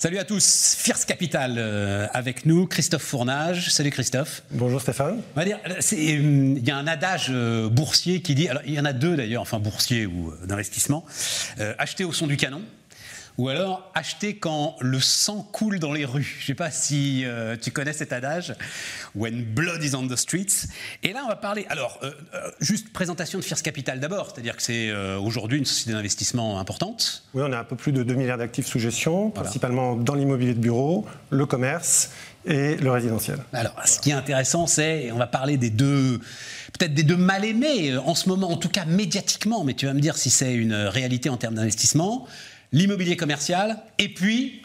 Salut à tous, Fierce Capital euh, avec nous, Christophe Fournage. Salut Christophe. Bonjour Stéphane. On va dire, euh, il y a un adage euh, boursier qui dit, alors il y en a deux d'ailleurs, enfin boursier ou d'investissement, acheter au son du canon. Ou alors acheter quand le sang coule dans les rues. Je ne sais pas si euh, tu connais cet adage. When blood is on the streets. Et là, on va parler. Alors, euh, euh, juste présentation de Fierce Capital d'abord, c'est-à-dire que c'est aujourd'hui une société d'investissement importante. Oui, on a un peu plus de 2 milliards d'actifs sous gestion, principalement dans l'immobilier de bureau, le commerce et le résidentiel. Alors, ce qui est intéressant, c'est, on va parler des deux, peut-être des deux mal aimés en ce moment, en tout cas médiatiquement, mais tu vas me dire si c'est une réalité en termes d'investissement l'immobilier commercial, et puis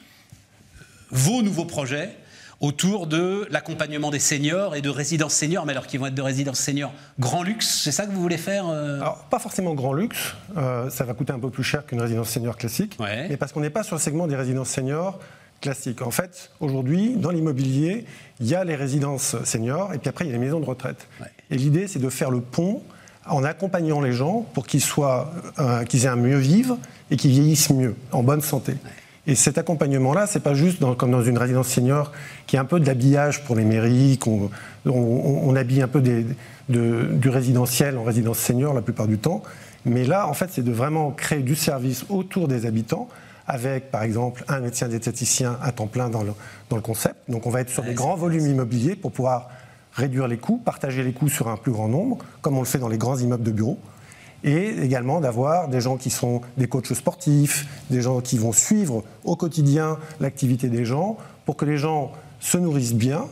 vos nouveaux projets autour de l'accompagnement des seniors et de résidences seniors, mais alors qui vont être de résidences seniors grand luxe, c'est ça que vous voulez faire euh Alors, pas forcément grand luxe, euh, ça va coûter un peu plus cher qu'une résidence senior classique, mais parce qu'on n'est pas sur le segment des résidences seniors classiques. En fait, aujourd'hui, dans l'immobilier, il y a les résidences seniors, et puis après, il y a les maisons de retraite. Et l'idée, c'est de faire le pont en accompagnant les gens pour qu'ils soient, euh, qu'ils aient un mieux vivre et qu'ils vieillissent mieux, en bonne santé. Et cet accompagnement-là, c'est pas juste comme dans une résidence senior qui est un peu de l'habillage pour les mairies, qu'on on, habille un peu du résidentiel en résidence senior la plupart du temps. Mais là, en fait, c'est de vraiment créer du service autour des habitants avec, par exemple, un médecin diététicien à temps plein dans le, dans le concept. Donc, on va être sur des grands volumes immobiliers pour pouvoir réduire les coûts, partager les coûts sur un plus grand nombre, comme on le fait dans les grands immeubles de bureaux, et également d'avoir des gens qui sont des coachs sportifs, des gens qui vont suivre au quotidien l'activité des gens, pour que les gens se nourrissent bien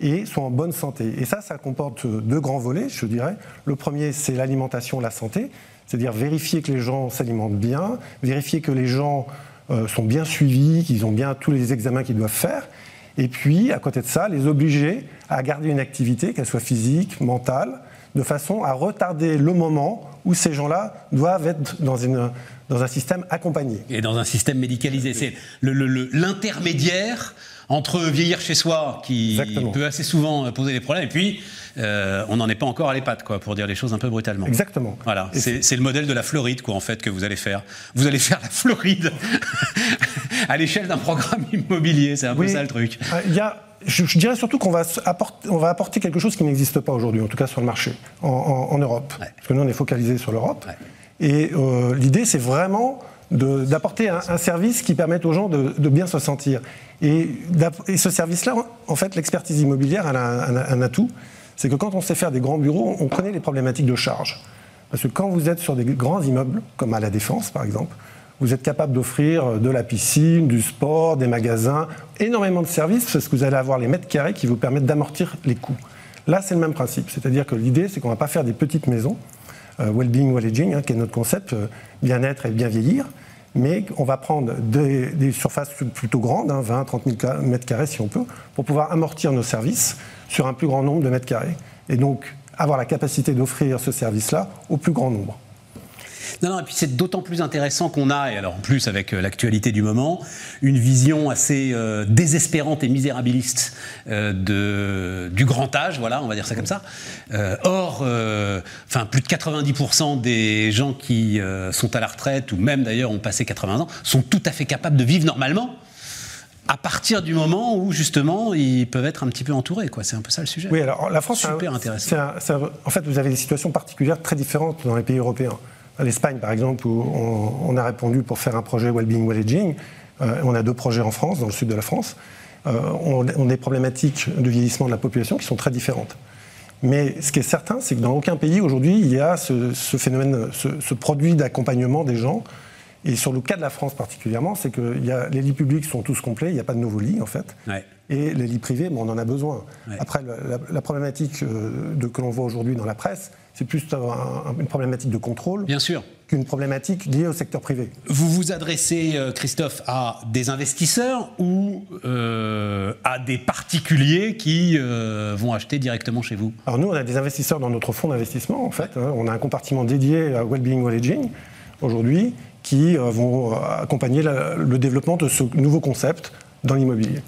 et soient en bonne santé. Et ça, ça comporte deux grands volets, je dirais. Le premier, c'est l'alimentation, la santé, c'est-à-dire vérifier que les gens s'alimentent bien, vérifier que les gens euh, sont bien suivis, qu'ils ont bien tous les examens qu'ils doivent faire, et puis, à côté de ça, les obliger à garder une activité, qu'elle soit physique, mentale, de façon à retarder le moment où ces gens-là doivent être dans, une, dans un système accompagné. Et dans un système médicalisé. C'est l'intermédiaire entre vieillir chez soi, qui peut assez souvent poser des problèmes, et puis euh, on n'en est pas encore à l'EHPAD, quoi, pour dire les choses un peu brutalement. Exactement. Voilà, c'est le modèle de la Floride, quoi, en fait, que vous allez faire. Vous allez faire la Floride à l'échelle d'un programme immobilier, c'est un peu ça le truc. Ah, il y a je, dirais surtout qu'on va, apporter, va apporter quelque chose qui n'existe pas aujourd'hui, en tout cas sur le marché, en, Europe. Parce que nous, on est focalisé sur l'Europe. Et euh, l'idée, c'est vraiment d'apporter un, service qui permette aux gens de, bien se sentir. Et, ce service-là, en fait, l'expertise immobilière, elle a un, atout, c'est que quand on sait faire des grands bureaux, on connaît les problématiques de charge. Parce que quand vous êtes sur des grands immeubles, comme à la Défense par exemple, vous êtes capable d'offrir de la piscine, du sport, des magasins, énormément de services, parce que vous allez avoir les mètres carrés qui vous permettent d'amortir les coûts. Là, c'est le même principe. C'est-à-dire que l'idée, c'est qu'on ne va pas faire des petites maisons, euh, well-being, well-aging, hein, qui est notre concept, euh, bien-être et bien vieillir, mais on va prendre des, surfaces plutôt grandes, 20, 30 000 mètres carrés si on peut, pour pouvoir amortir nos services sur un plus grand nombre de mètres carrés. Et donc, avoir la capacité d'offrir ce service-là au plus grand nombre. Non, non, et puis c'est d'autant plus intéressant qu'on a, et alors en plus avec euh, l'actualité du moment, une vision assez euh, désespérante et misérabiliste euh, de, du grand âge, voilà, on va dire ça comme ça. or, enfin, plus de 90% des gens qui sont à la retraite, ou même d'ailleurs ont passé 80 ans, sont tout à fait capables de vivre normalement à partir du moment où justement ils peuvent être un petit peu entourés. Quoi. C'est un peu ça le sujet. Oui, alors la France, super intéressant. en fait, vous avez des situations particulières très différentes dans les pays européens l'Espagne, par exemple, où on, a répondu pour faire un projet Wellbeing Well-Aging. Euh, on a deux projets en France, dans le sud de la France. Euh, on, a des problématiques de vieillissement de la population qui sont très différentes. Mais ce qui est certain, c'est que dans aucun pays aujourd'hui, il y a ce, phénomène, ce, produit d'accompagnement des gens. Et sur le cas de la France particulièrement, c'est que les lits publics sont tous complets, il n'y a pas de nouveaux lits en fait. Et les lits privés, on en a besoin. Après, la, problématique euh, de, que l'on voit aujourd'hui dans la presse, c'est plus une problématique de contrôle. Bien sûr. Qu'une problématique liée au secteur privé. Vous vous adressez, euh, Christophe, à des investisseurs ou euh, à des particuliers qui euh, vont acheter directement chez vous? Alors nous, on a des investisseurs dans notre fonds d'investissement, en fait. Hein. On a un compartiment dédié à Wellbeing Wellaging aujourd'hui qui vont accompagner le développement de ce nouveau concept dans l'immobilier.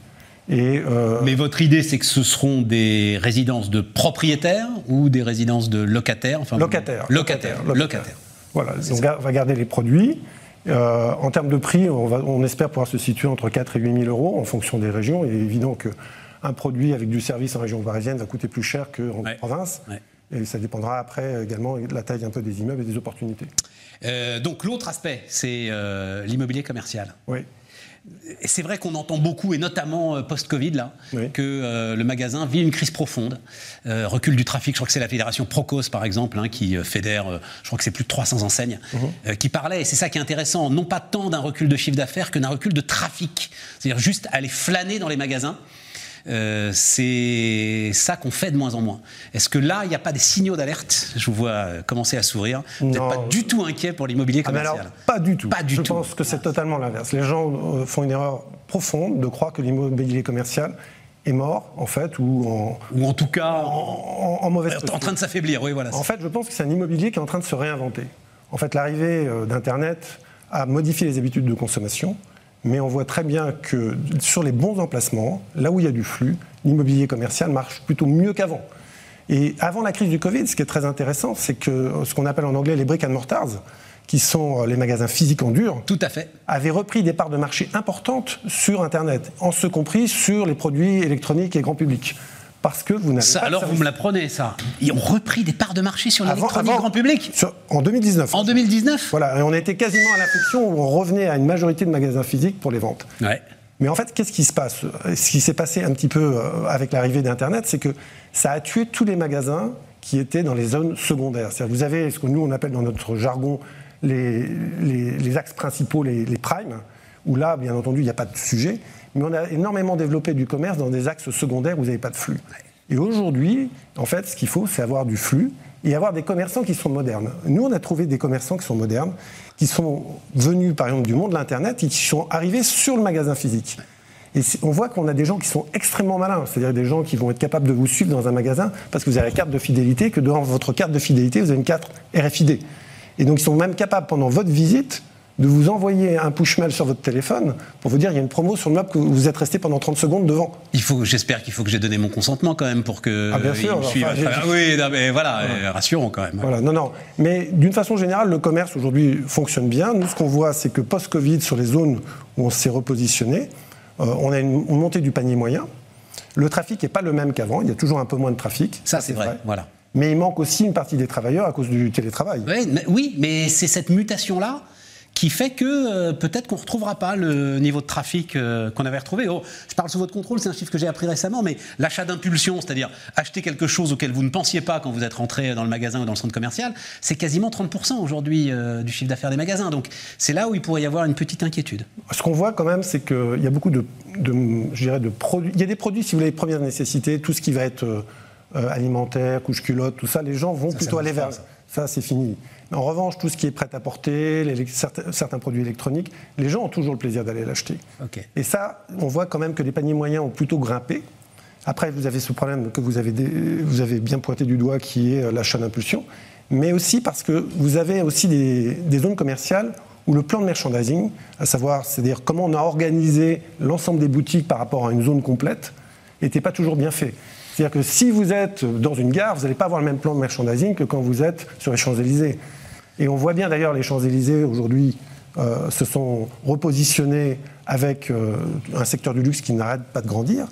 Euh, Mais votre idée, c'est que ce seront des résidences de propriétaires ou des résidences de locataires? Enfin, locataires, locataires. Locataires. Voilà, on va garder les produits en termes de prix, on, espère pouvoir se situer entre 4 et 8 000 euros en fonction des régions. Il est évident qu'un produit avec du service en région parisienne va coûter plus cher qu'en province. Et ça dépendra après également de la taille un peu des immeubles et des opportunités. donc l'autre aspect, c'est l'immobilier commercial. Oui c'est vrai qu'on entend beaucoup, et notamment euh, post-Covid, là, que euh, le magasin vit une crise profonde. Euh, recul du trafic, je crois que c'est la fédération Procos, par exemple, hein, qui fédère, je crois que c'est plus de 300 enseignes, mhm. qui parlait, et c'est ça qui est intéressant, non pas tant d'un recul de chiffre d'affaires que d'un recul de trafic. C'est-à-dire juste aller flâner dans les magasins euh, c'est ça qu'on fait de moins en moins. Est-ce que là, il n'y a pas des signaux d'alerte? Je vous vois euh, commencer à sourire. Vous n'êtes pas du tout inquiet pour l'immobilier ah, commercial alors, Pas du tout. Pas du Je pense que c'est totalement l'inverse. Les gens euh, font une erreur profonde de croire que l'immobilier commercial est mort, en fait, ou en, ou en tout cas en, en, mauvaise En train de s'affaiblir, oui, voilà. En fait, je pense que c'est un immobilier qui est en train de se réinventer. En fait, l'arrivée d'Internet a modifié les habitudes de consommation mais on voit très bien que sur les bons emplacements, là où il y a du flux, l'immobilier commercial marche plutôt mieux qu'avant. Et avant la crise du Covid, ce qui est très intéressant, c'est que ce qu'on appelle en anglais les brick and mortars, qui sont euh, les magasins physiques en dur, Tout à fait. avaient repris des parts de marché importantes sur Internet, en ce compris sur les produits électroniques et grand public parce que vous n'avez pas. Alors vous me l'apprenez, ça. Ils ont repris des parts de marché sur l'électronique grand public En 2019. En 2019 Voilà, et on était quasiment à l'inflexion où on revenait à une majorité de magasins physiques pour les ventes. Ouais. Mais en fait, qu'est-ce qui se passe? Ce qui s'est passé un petit peu euh, avec l'arrivée d'Internet, c'est que ça a tué tous les magasins qui étaient dans les zones secondaires. C'est-à-dire vous avez ce que nous on appelle dans notre jargon les, les, axes principaux, les, les primes, où là, bien entendu, il n'y a pas de sujet mais on a énormément développé du commerce dans des axes secondaires où vous n'avez pas de flux. Et aujourd'hui, en fait, ce qu'il faut, c'est avoir du flux et avoir des commerçants qui sont modernes. Nous, on a trouvé des commerçants qui sont modernes, qui sont venus, par exemple, du monde de l'Internet et qui sont arrivés sur le magasin physique. Et on voit qu'on a des gens qui sont extrêmement malins, c'est-à-dire des gens qui vont être capables de vous suivre dans un magasin parce que vous avez la carte de fidélité, que dans votre carte de fidélité, vous avez une carte RFID. Et donc, ils sont même capables, pendant votre visite, de vous envoyer un push mail sur votre téléphone pour vous dire il y a une promo sur le map que vous êtes resté pendant 30 secondes devant. Il faut, j'espère qu'il faut que j'ai donné mon consentement quand même pour que. Ah bien sûr. oui, mais voilà, euh, rassurons quand même. Voilà, non, non. Mais d'une façon générale, le commerce aujourd'hui fonctionne bien. Nous, ce qu'on voit, c'est que post-Covid, sur les zones où on s'est repositionné, euh, on a une, montée du panier moyen. Le trafic n'est pas le même qu'avant. Il y a toujours un peu moins de trafic. Ça, c'est vrai. Voilà. Mais il manque aussi une partie des travailleurs à cause du télétravail. oui, mais c'est cette mutation-là qui fait que euh, peut-être qu'on ne retrouvera pas le niveau de trafic euh, qu'on avait retrouvé. Oh, je parle sous votre contrôle, c'est un chiffre que j'ai appris récemment, mais l'achat d'impulsion, c'est-à-dire acheter quelque chose auquel vous ne pensiez pas quand vous êtes rentré dans le magasin ou dans le centre commercial, c'est quasiment 30% aujourd'hui euh, du chiffre d'affaires des magasins. Donc c'est là où il pourrait y avoir une petite inquiétude. Ce qu'on voit quand même, c'est qu'il y a beaucoup de, je dirais, de produits. Il y a des produits, si vous voulez, première nécessité, tout ce qui va être alimentaire, couche culotte, tout ça, les gens vont plutôt aller vers. Ça, c'est fini. En revanche, tout ce qui est prêt à porter, certains, produits électroniques, les gens ont toujours le plaisir d'aller l'acheter. Et ça, on voit quand même que les paniers moyens ont plutôt grimpé. Après, vous avez ce problème que vous avez, vous avez bien pointé du doigt, qui est euh, l'achat d'impulsion, mais aussi parce que vous avez aussi des, des zones commerciales où le plan de merchandising, à savoir, c'est-à-dire comment on a organisé l'ensemble des boutiques par rapport à une zone complète, n'était pas toujours bien fait. C'est-à-dire que si vous êtes dans une gare, vous n'allez pas avoir le même plan de merchandising que quand vous êtes sur les Champs-Élysées. Et on voit bien d'ailleurs les Champs-Élysées aujourd'hui euh, se sont repositionnés avec euh, un secteur du luxe qui n'arrête pas de grandir.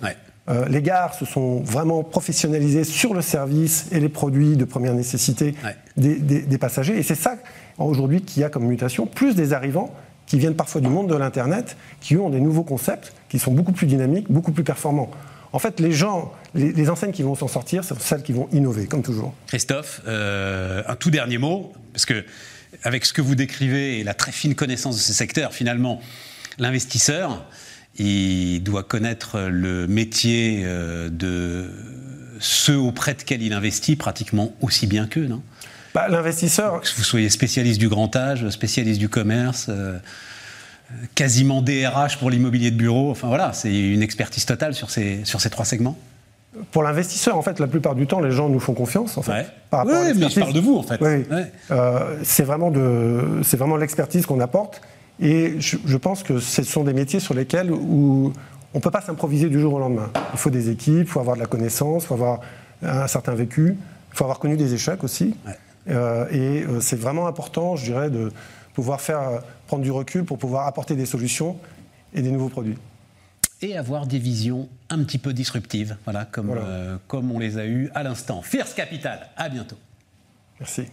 Euh, les gares se sont vraiment professionnalisées sur le service et les produits de première nécessité des, des, passagers. Et c'est ça aujourd'hui qui a comme mutation, plus des arrivants qui viennent parfois du monde de l'Internet, qui ont des nouveaux concepts qui sont beaucoup plus dynamiques, beaucoup plus performants. En fait, les gens, les, enseignes qui vont s'en sortir, c'est celles qui vont innover, comme toujours. Christophe, euh, un tout dernier mot, parce que avec ce que vous décrivez et la très fine connaissance de ce secteur, finalement, l'investisseur, il doit connaître le métier euh, de ceux auprès de qui il investit pratiquement aussi bien qu'eux, non? Bah, L'investisseur. Que vous soyez spécialiste du grand âge, spécialiste du commerce. Euh, quasiment DRH pour l'immobilier de bureau. Enfin voilà, c'est une expertise totale sur ces, sur ces trois segments. Pour l'investisseur, en fait, la plupart du temps, les gens nous font confiance. En fait, oui, mais je parle de vous, en fait. Euh, c'est vraiment, vraiment l'expertise qu'on apporte. Et je, pense que ce sont des métiers sur lesquels où on ne peut pas s'improviser du jour au lendemain. Il faut des équipes, il faut avoir de la connaissance, il faut avoir un certain vécu, il faut avoir connu des échecs aussi. Euh, et euh, c'est vraiment important, je dirais, de, pouvoir faire prendre du recul pour pouvoir apporter des solutions et des nouveaux produits. Et avoir des visions un petit peu disruptives, voilà, comme, comme on les a eues à l'instant. Fierce Capital, à bientôt. Merci.